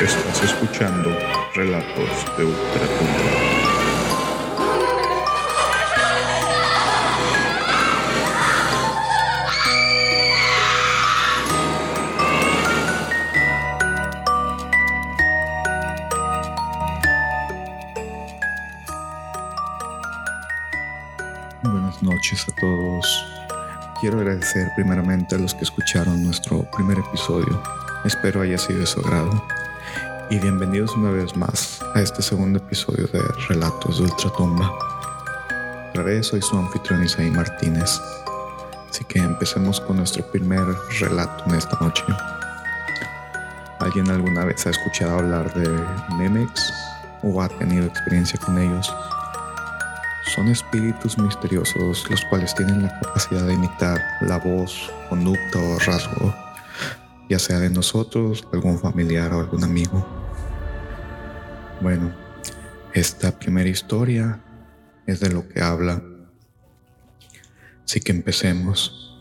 Estás escuchando Relatos de Ultratumba. Quiero agradecer primeramente a los que escucharon nuestro primer episodio. Espero haya sido de su agrado y bienvenidos una vez más a este segundo episodio de Relatos de Ultratumba. Otra vez soy su anfitrión Isaí Martínez, así que empecemos con nuestro primer relato en esta noche. ¿Alguien alguna vez ha escuchado hablar de Nemex o ha tenido experiencia con ellos? Son espíritus misteriosos los cuales tienen la capacidad de imitar la voz, conducta o rasgo, ya sea de nosotros, algún familiar o algún amigo. Bueno, esta primera historia es de lo que habla. Así que empecemos.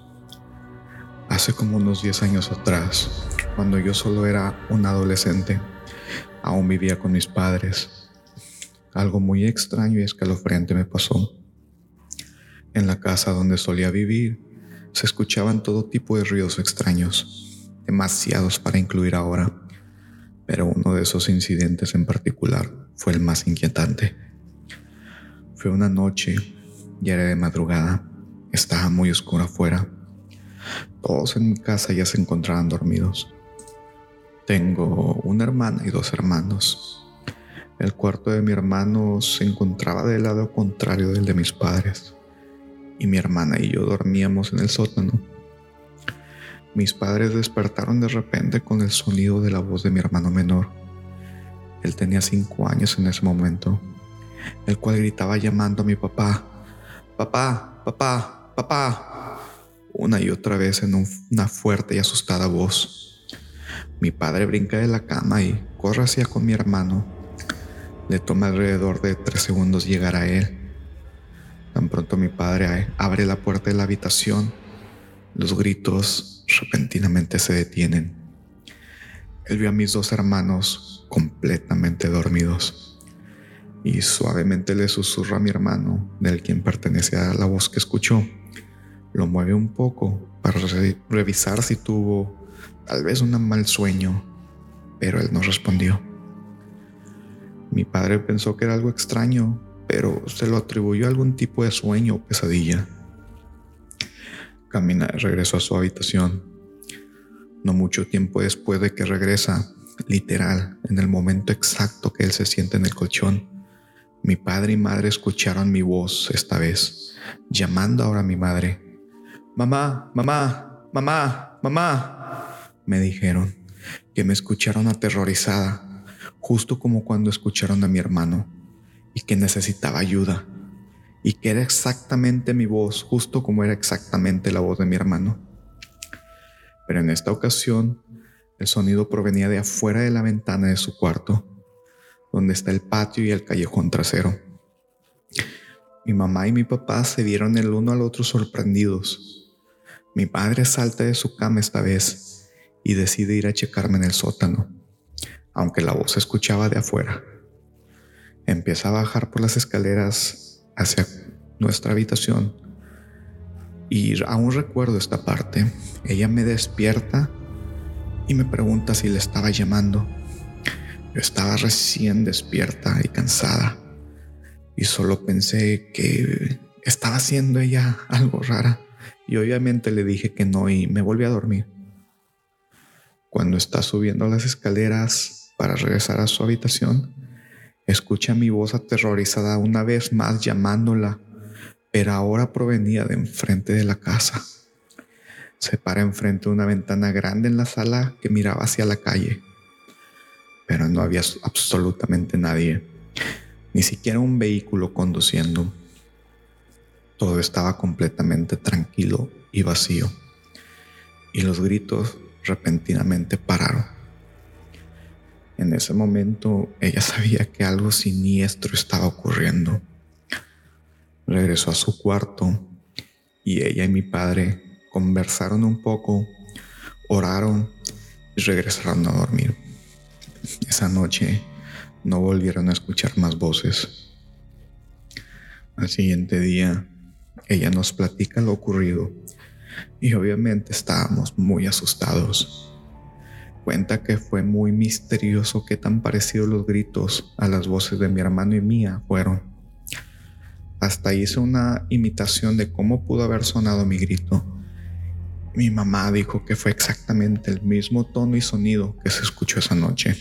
Hace como unos 10 años atrás, cuando yo solo era un adolescente, aún vivía con mis padres. Algo muy extraño y escalofriante me pasó. En la casa donde solía vivir, se escuchaban todo tipo de ruidos extraños, demasiados para incluir ahora pero uno de esos incidentes en particular fue el más inquietante. Fue una noche, ya era de madrugada, estaba muy oscuro afuera. Todos en mi casa ya se encontraban dormidos. Tengo una hermana y dos hermanos. El cuarto de mi hermano se encontraba del lado contrario del de mis padres, y mi hermana y yo dormíamos en el sótano mis padres despertaron de repente con el sonido de la voz de mi hermano menor. Él tenía cinco años en ese momento, el cual gritaba llamando a mi papá, papá, papá, papá, una y otra vez en una fuerte y asustada voz. Mi padre brinca de la cama y corre hacia con mi hermano. Le toma alrededor de tres segundos llegar a él. Tan pronto mi padre abre la puerta de la habitación, los gritos repentinamente se detienen. Él vio a mis dos hermanos completamente dormidos y suavemente le susurra a mi hermano, del quien pertenece a la voz que escuchó. Lo mueve un poco para revisar si tuvo tal vez un mal sueño, pero él no respondió. Mi padre pensó que era algo extraño, pero se lo atribuyó a algún tipo de sueño o pesadilla. Camina regresó a su habitación. No mucho tiempo después de que regresa, literal, en el momento exacto que él se siente en el colchón, mi padre y madre escucharon mi voz esta vez, llamando ahora a mi madre. Mamá, mamá, mamá, mamá. Me dijeron que me escucharon aterrorizada, justo como cuando escucharon a mi hermano, y que necesitaba ayuda y que era exactamente mi voz, justo como era exactamente la voz de mi hermano. Pero en esta ocasión, el sonido provenía de afuera de la ventana de su cuarto, donde está el patio y el callejón trasero. Mi mamá y mi papá se vieron el uno al otro sorprendidos. Mi padre salta de su cama esta vez y decide ir a checarme en el sótano, aunque la voz se escuchaba de afuera. Empieza a bajar por las escaleras hacia nuestra habitación. Y aún recuerdo esta parte. Ella me despierta y me pregunta si le estaba llamando. Yo estaba recién despierta y cansada. Y solo pensé que estaba haciendo ella algo rara. Y obviamente le dije que no y me volví a dormir. Cuando está subiendo las escaleras para regresar a su habitación, Escucha mi voz aterrorizada una vez más llamándola, pero ahora provenía de enfrente de la casa. Se para enfrente de una ventana grande en la sala que miraba hacia la calle, pero no había absolutamente nadie, ni siquiera un vehículo conduciendo. Todo estaba completamente tranquilo y vacío, y los gritos repentinamente pararon. En ese momento ella sabía que algo siniestro estaba ocurriendo. Regresó a su cuarto y ella y mi padre conversaron un poco, oraron y regresaron a dormir. Esa noche no volvieron a escuchar más voces. Al siguiente día, ella nos platica lo ocurrido y obviamente estábamos muy asustados. Cuenta que fue muy misterioso qué tan parecidos los gritos a las voces de mi hermano y mía fueron. Hasta hice una imitación de cómo pudo haber sonado mi grito. Mi mamá dijo que fue exactamente el mismo tono y sonido que se escuchó esa noche.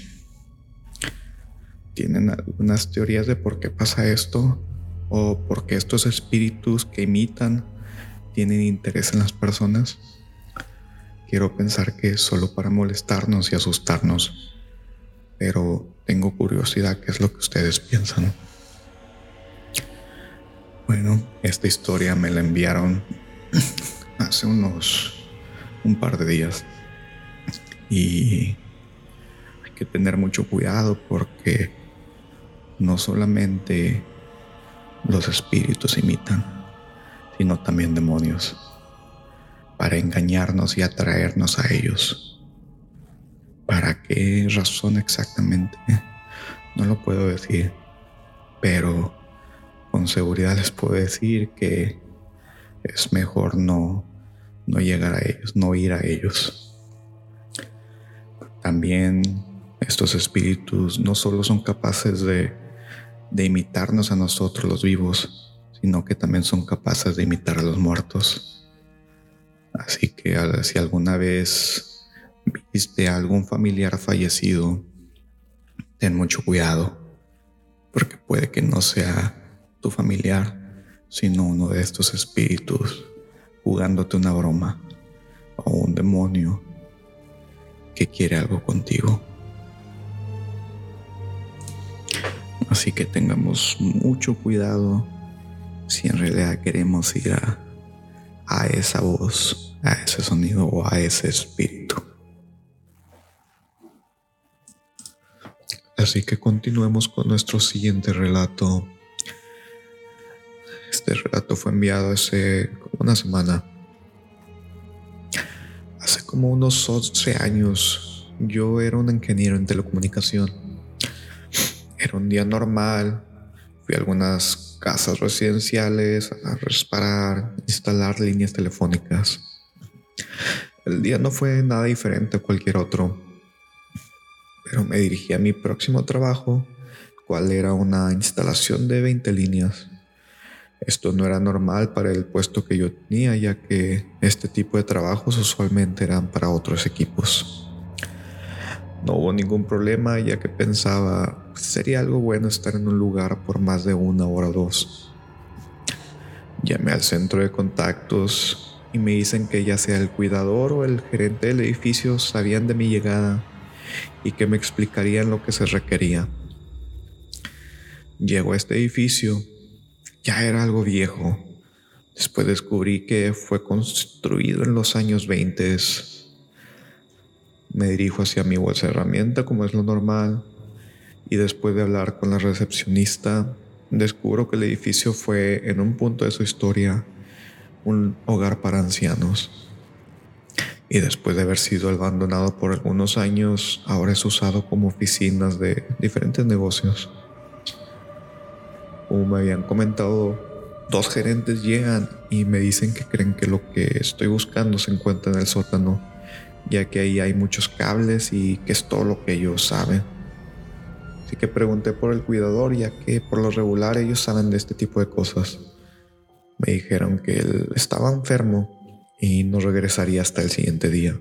¿Tienen algunas teorías de por qué pasa esto? ¿O por qué estos espíritus que imitan tienen interés en las personas? Quiero pensar que es solo para molestarnos y asustarnos, pero tengo curiosidad qué es lo que ustedes piensan. Bueno, esta historia me la enviaron hace unos un par de días y hay que tener mucho cuidado porque no solamente los espíritus imitan, sino también demonios, para engañarnos y atraernos a ellos. ¿Para qué razón exactamente? No lo puedo decir, pero con seguridad les puedo decir que es mejor no, no llegar a ellos, no ir a ellos. También estos espíritus no solo son capaces de, de imitarnos a nosotros los vivos, sino que también son capaces de imitar a los muertos. Así que si alguna vez viste a algún familiar fallecido, ten mucho cuidado, porque puede que no sea tu familiar, sino uno de estos espíritus jugándote una broma o un demonio que quiere algo contigo. Así que tengamos mucho cuidado si en realidad queremos ir a, a esa voz, a ese sonido o a ese espíritu. Así que continuemos con nuestro siguiente relato. Este relato fue enviado hace una semana. Hace como unos 11 años yo era un ingeniero en telecomunicación. Era un día normal. Fui a algunas casas residenciales, a reparar, instalar líneas telefónicas. El día no fue nada diferente a cualquier otro, pero me dirigí a mi próximo trabajo, cual era una instalación de 20 líneas. Esto no era normal para el puesto que yo tenía, ya que este tipo de trabajos usualmente eran para otros equipos. No hubo ningún problema ya que pensaba, sería algo bueno estar en un lugar por más de una hora o dos. Llamé al centro de contactos y me dicen que ya sea el cuidador o el gerente del edificio sabían de mi llegada y que me explicarían lo que se requería. Llego a este edificio, ya era algo viejo. Después descubrí que fue construido en los años 20 me dirijo hacia mi bolsa de herramienta como es lo normal y después de hablar con la recepcionista descubro que el edificio fue en un punto de su historia un hogar para ancianos y después de haber sido abandonado por algunos años ahora es usado como oficinas de diferentes negocios. Como me habían comentado, dos gerentes llegan y me dicen que creen que lo que estoy buscando se encuentra en el sótano ya que ahí hay muchos cables y que es todo lo que ellos saben. Así que pregunté por el cuidador, ya que por lo regular ellos saben de este tipo de cosas. Me dijeron que él estaba enfermo y no regresaría hasta el siguiente día.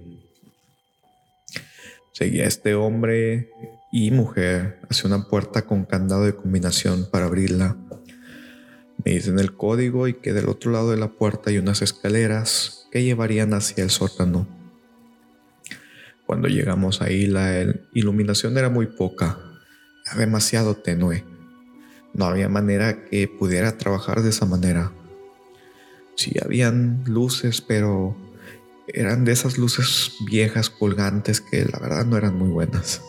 Seguía este hombre y mujer hacia una puerta con candado de combinación para abrirla. Me dicen el código y que del otro lado de la puerta hay unas escaleras que llevarían hacia el sótano. Cuando llegamos ahí la iluminación era muy poca, demasiado tenue. No había manera que pudiera trabajar de esa manera. Sí, habían luces, pero eran de esas luces viejas colgantes que la verdad no eran muy buenas.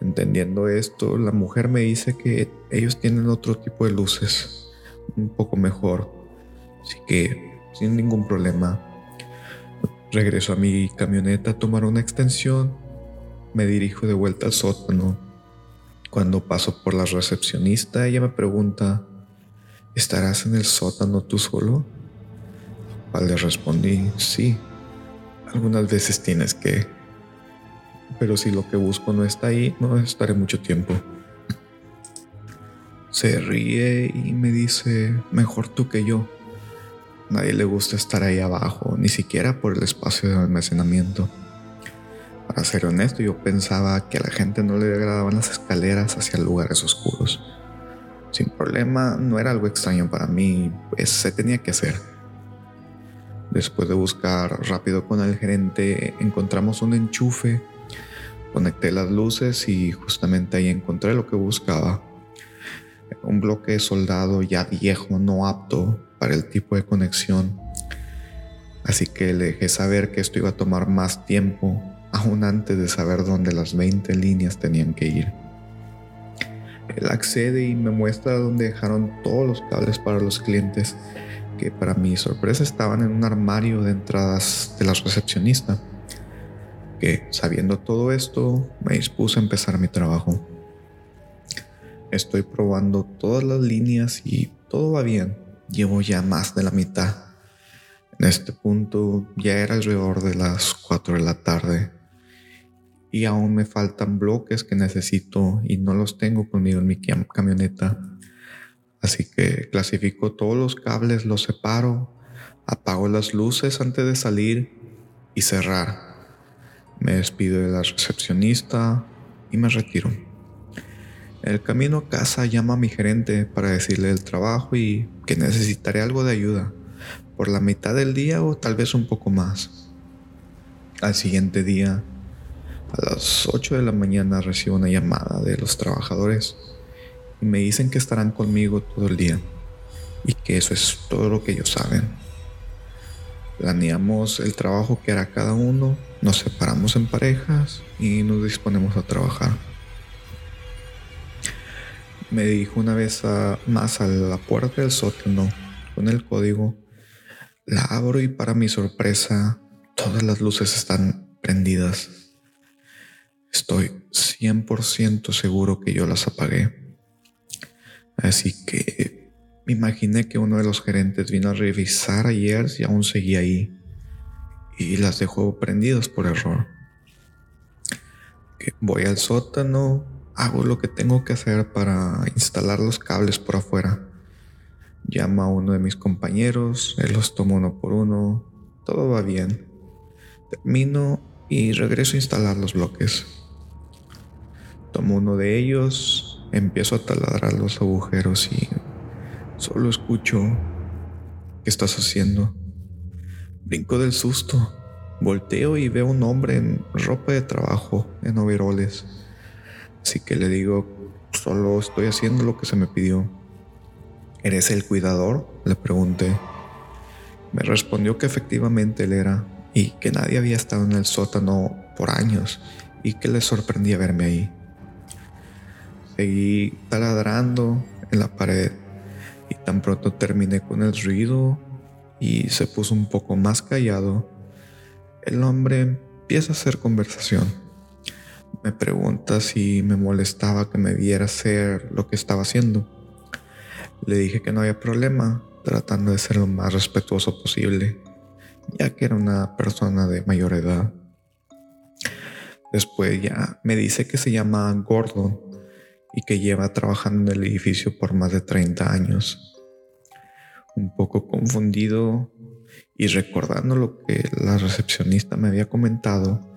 Entendiendo esto, la mujer me dice que ellos tienen otro tipo de luces, un poco mejor. Así que sin ningún problema Regreso a mi camioneta a tomar una extensión. Me dirijo de vuelta al sótano. Cuando paso por la recepcionista, ella me pregunta, ¿estarás en el sótano tú solo? Al le respondí, sí, algunas veces tienes que, pero si lo que busco no está ahí, no estaré mucho tiempo. Se ríe y me dice, mejor tú que yo. Nadie le gusta estar ahí abajo, ni siquiera por el espacio de almacenamiento. Para ser honesto, yo pensaba que a la gente no le agradaban las escaleras hacia lugares oscuros. Sin problema, no era algo extraño para mí, pues se tenía que hacer. Después de buscar rápido con el gerente, encontramos un enchufe, conecté las luces y justamente ahí encontré lo que buscaba. Un bloque soldado ya viejo, no apto para el tipo de conexión. Así que le dejé saber que esto iba a tomar más tiempo, aún antes de saber dónde las 20 líneas tenían que ir. Él accede y me muestra dónde dejaron todos los cables para los clientes, que para mi sorpresa estaban en un armario de entradas de la recepcionista. Que sabiendo todo esto, me dispuse a empezar mi trabajo. Estoy probando todas las líneas y todo va bien llevo ya más de la mitad. En este punto ya era alrededor de las 4 de la tarde y aún me faltan bloques que necesito y no los tengo conmigo en mi camioneta. Así que clasifico todos los cables, los separo, apago las luces antes de salir y cerrar. Me despido de la recepcionista y me retiro. El camino a casa llama a mi gerente para decirle el trabajo y que necesitaré algo de ayuda por la mitad del día o tal vez un poco más. Al siguiente día, a las 8 de la mañana recibo una llamada de los trabajadores y me dicen que estarán conmigo todo el día y que eso es todo lo que ellos saben. Planeamos el trabajo que hará cada uno, nos separamos en parejas y nos disponemos a trabajar me dijo una vez más a la puerta del sótano con el código. La abro y para mi sorpresa todas las luces están prendidas. Estoy 100% seguro que yo las apagué. Así que me imaginé que uno de los gerentes vino a revisar ayer si aún seguía ahí y las dejó prendidas por error. voy al sótano, hago lo que tengo que hacer para instalar los cables por afuera. Llamo a uno de mis compañeros, él los toma uno por uno, todo va bien. Termino y regreso a instalar los bloques. Tomo uno de ellos, empiezo a taladrar los agujeros y solo escucho ¿qué estás haciendo? Brinco del susto, volteo y veo un hombre en ropa de trabajo, en overoles Así que le digo, solo estoy haciendo lo que se me pidió. ¿Eres el cuidador? Le pregunté. Me respondió que efectivamente él era y que nadie había estado en el sótano por años y que le sorprendía verme ahí. Seguí taladrando en la pared y tan pronto terminé con el ruido y se puso un poco más callado, el hombre empieza a hacer conversación me pregunta si me molestaba que me viera hacer lo que estaba haciendo. Le dije que no había problema, tratando de ser lo más respetuoso posible, ya que era una persona de mayor edad. Después ya me dice que se llama Gordon y que lleva trabajando en el edificio por más de 30 años. Un poco confundido y recordando lo que la recepcionista me había comentado,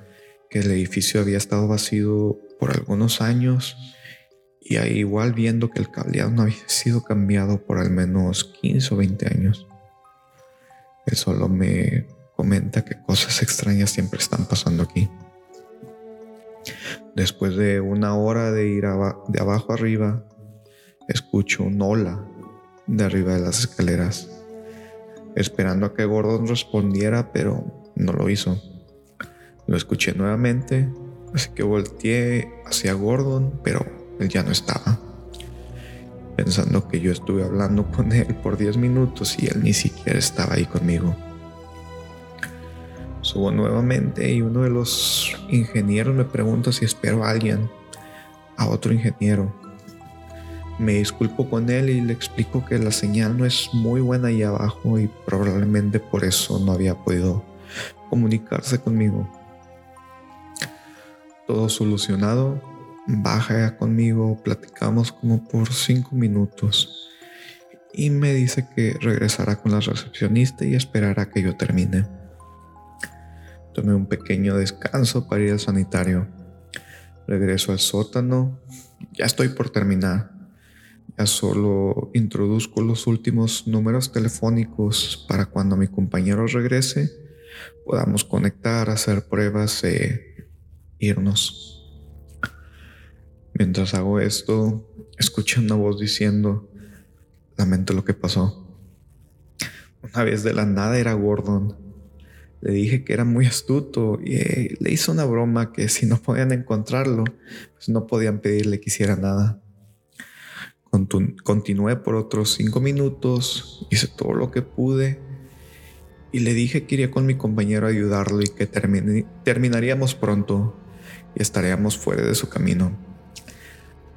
que el edificio había estado vacío por algunos años y ahí igual viendo que el cableado no había sido cambiado por al menos 15 o 20 años. Él solo me comenta que cosas extrañas siempre están pasando aquí. Después de una hora de ir de abajo arriba, escucho un hola de arriba de las escaleras, esperando a que Gordon respondiera, pero no lo hizo. Lo escuché nuevamente, así que volteé hacia Gordon, pero él ya no estaba. Pensando que yo estuve hablando con él por 10 minutos y él ni siquiera estaba ahí conmigo. Subo nuevamente y uno de los ingenieros me pregunta si espero a alguien, a otro ingeniero. Me disculpo con él y le explico que la señal no es muy buena ahí abajo y probablemente por eso no había podido comunicarse conmigo. Todo solucionado, baja conmigo, platicamos como por cinco minutos y me dice que regresará con la recepcionista y esperará que yo termine. Tomé un pequeño descanso para ir al sanitario. Regreso al sótano. Ya estoy por terminar. Ya solo introduzco los últimos números telefónicos para cuando mi compañero regrese podamos conectar, hacer pruebas e irnos. Mientras hago esto, escucho una voz diciendo, lamento lo que pasó. Una vez de la nada era Gordon. Le dije que era muy astuto y eh, le hizo una broma que si no podían encontrarlo, pues no podían pedirle que hiciera nada. continué por otros cinco minutos, hice todo lo que pude y le dije que iría con mi compañero a ayudarlo y que terminaríamos pronto y estaríamos fuera de su camino.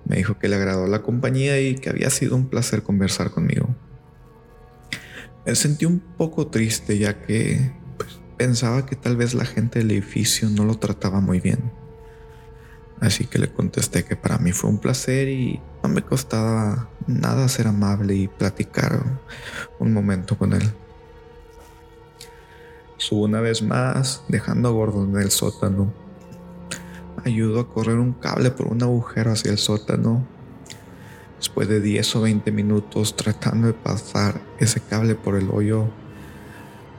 Me dijo que le agradó la compañía y que había sido un placer conversar conmigo. Me sentí un poco triste ya que pues, pensaba que tal vez la gente del edificio no lo trataba muy bien. Así que le contesté que para mí fue un placer y no me costaba nada ser amable y platicar un momento con él. Subo una vez más, dejando a Gordon en el sótano. Ayudo a correr un cable por un agujero hacia el sótano. Después de 10 o 20 minutos tratando de pasar ese cable por el hoyo,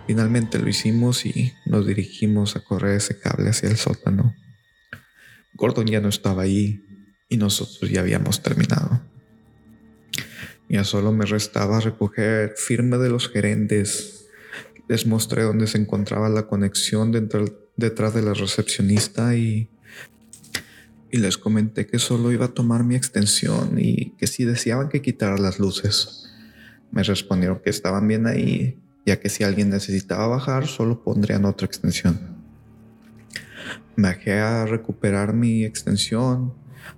finalmente lo hicimos y nos dirigimos a correr ese cable hacia el sótano. Gordon ya no estaba allí y nosotros ya habíamos terminado. Ya solo me restaba recoger firme de los gerentes les mostré dónde se encontraba la conexión detrás de la recepcionista y, y les comenté que solo iba a tomar mi extensión y que si deseaban que quitara las luces. Me respondieron que estaban bien ahí, ya que si alguien necesitaba bajar, solo pondrían otra extensión. Me bajé a recuperar mi extensión,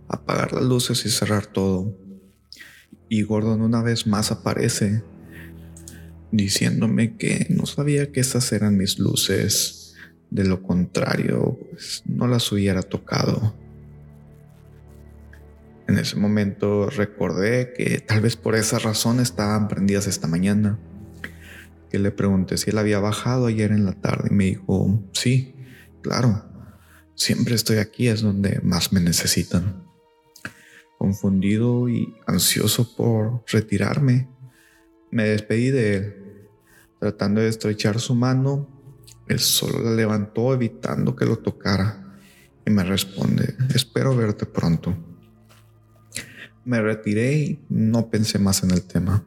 apagar las luces y cerrar todo. Y Gordon una vez más aparece diciéndome que no sabía que esas eran mis luces, de lo contrario, pues no las hubiera tocado. En ese momento recordé que tal vez por esa razón estaban prendidas esta mañana. Le pregunté si él había bajado ayer en la tarde y me dijo, sí, claro, siempre estoy aquí, es donde más me necesitan. Confundido y ansioso por retirarme, me despedí de él Tratando de estrechar su mano, él solo la levantó evitando que lo tocara y me responde, espero verte pronto. Me retiré y no pensé más en el tema.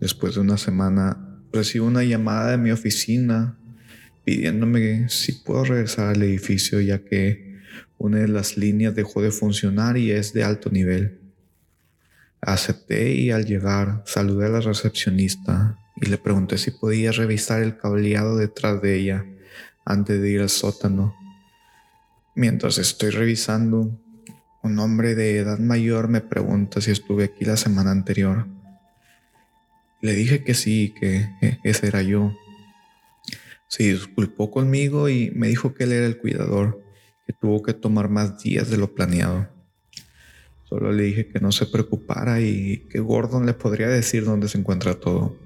Después de una semana recibo una llamada de mi oficina pidiéndome si puedo regresar al edificio ya que una de las líneas dejó de funcionar y es de alto nivel. Acepté y al llegar saludé a la recepcionista y le pregunté si podía revisar el cableado detrás de ella antes de ir al sótano. Mientras estoy revisando, un hombre de edad mayor me pregunta si estuve aquí la semana anterior. Le dije que sí, que ese era yo. Se disculpó conmigo y me dijo que él era el cuidador, que tuvo que tomar más días de lo planeado. Solo le dije que no se preocupara y que Gordon le podría decir dónde se encuentra todo.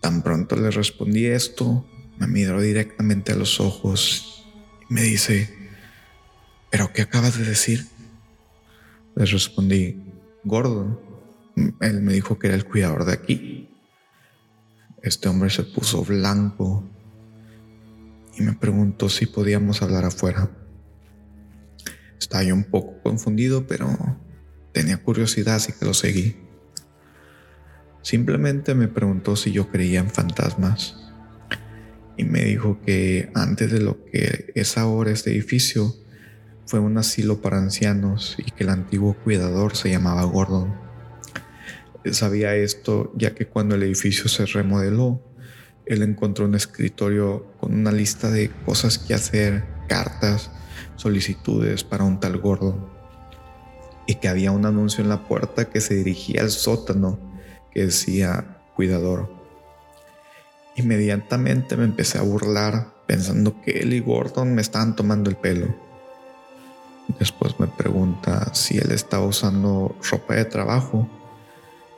Tan pronto le respondí esto, me miró directamente a los ojos y me dice, ¿pero qué acabas de decir? Le respondí, Gordon. Él me dijo que era el cuidador de aquí. Este hombre se puso blanco y me preguntó si podíamos hablar afuera. Estaba yo un poco confundido, pero tenía curiosidad, así que lo seguí. Simplemente me preguntó si yo creía en fantasmas y me dijo que antes de lo que es ahora este edificio fue un asilo para ancianos y que el antiguo cuidador se llamaba Gordon. Sabía esto ya que cuando el edificio se remodeló, él encontró un escritorio con una lista de cosas que hacer, cartas, solicitudes para un tal gordo. Y que había un anuncio en la puerta que se dirigía al sótano que decía cuidador. Inmediatamente me empecé a burlar pensando que él y Gordon me estaban tomando el pelo. Después me pregunta si él estaba usando ropa de trabajo,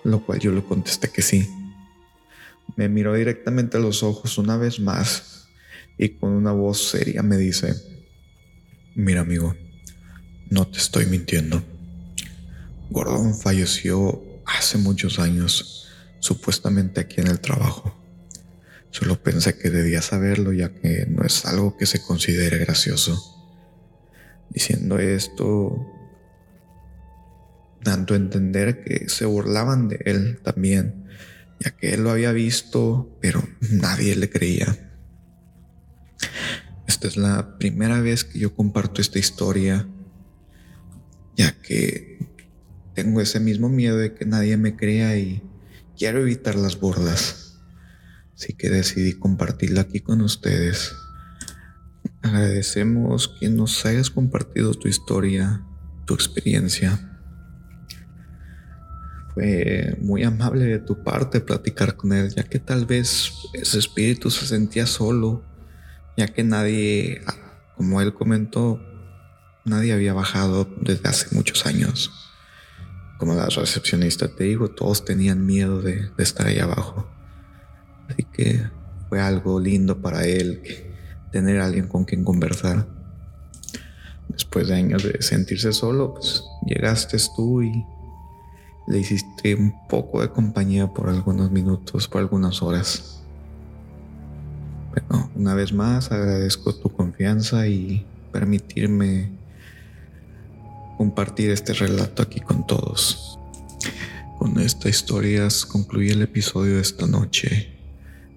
lo cual yo le contesté que sí. Me miró directamente a los ojos una vez más y con una voz seria me dice, mira amigo, no te estoy mintiendo. Gordon falleció hace muchos años, supuestamente aquí en el trabajo. Solo pensé que debía saberlo ya que no es algo que se considere gracioso. Diciendo esto, dando a entender que se burlaban de él también, ya que él lo había visto, pero nadie le creía. Esta es la primera vez que yo comparto esta historia, ya que tengo ese mismo miedo de que nadie me crea y quiero evitar las burlas. Así que decidí compartirla aquí con ustedes. Agradecemos que nos hayas compartido tu historia, tu experiencia. Fue muy amable de tu parte platicar con él, ya que tal vez ese espíritu se sentía solo, ya que nadie, como él comentó, nadie había bajado desde hace muchos años. Como la recepcionista te digo, todos tenían miedo de, estar ahí abajo. Así que fue algo lindo para él tener a alguien con quien conversar. Después de años de sentirse solo, pues llegaste tú y le hiciste un poco de compañía por algunos minutos, por algunas horas. Bueno, una vez más agradezco tu confianza y permitirme compartir este relato aquí con todos. Con esta historia concluye el episodio de esta noche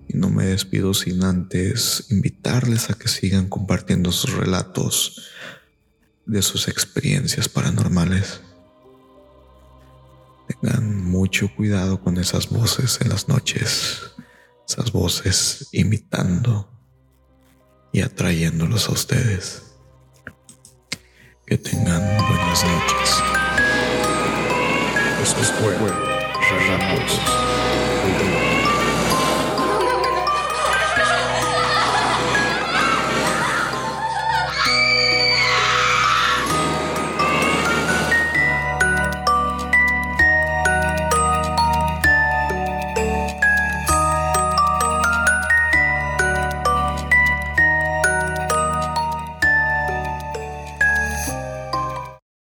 y no me despido sin antes invitarles a que sigan compartiendo sus relatos de sus experiencias paranormales. Tengan mucho cuidado con esas voces en las noches, esas voces imitando y atrayéndolos a ustedes. Que tengan buenas noches. Esto fue Relatos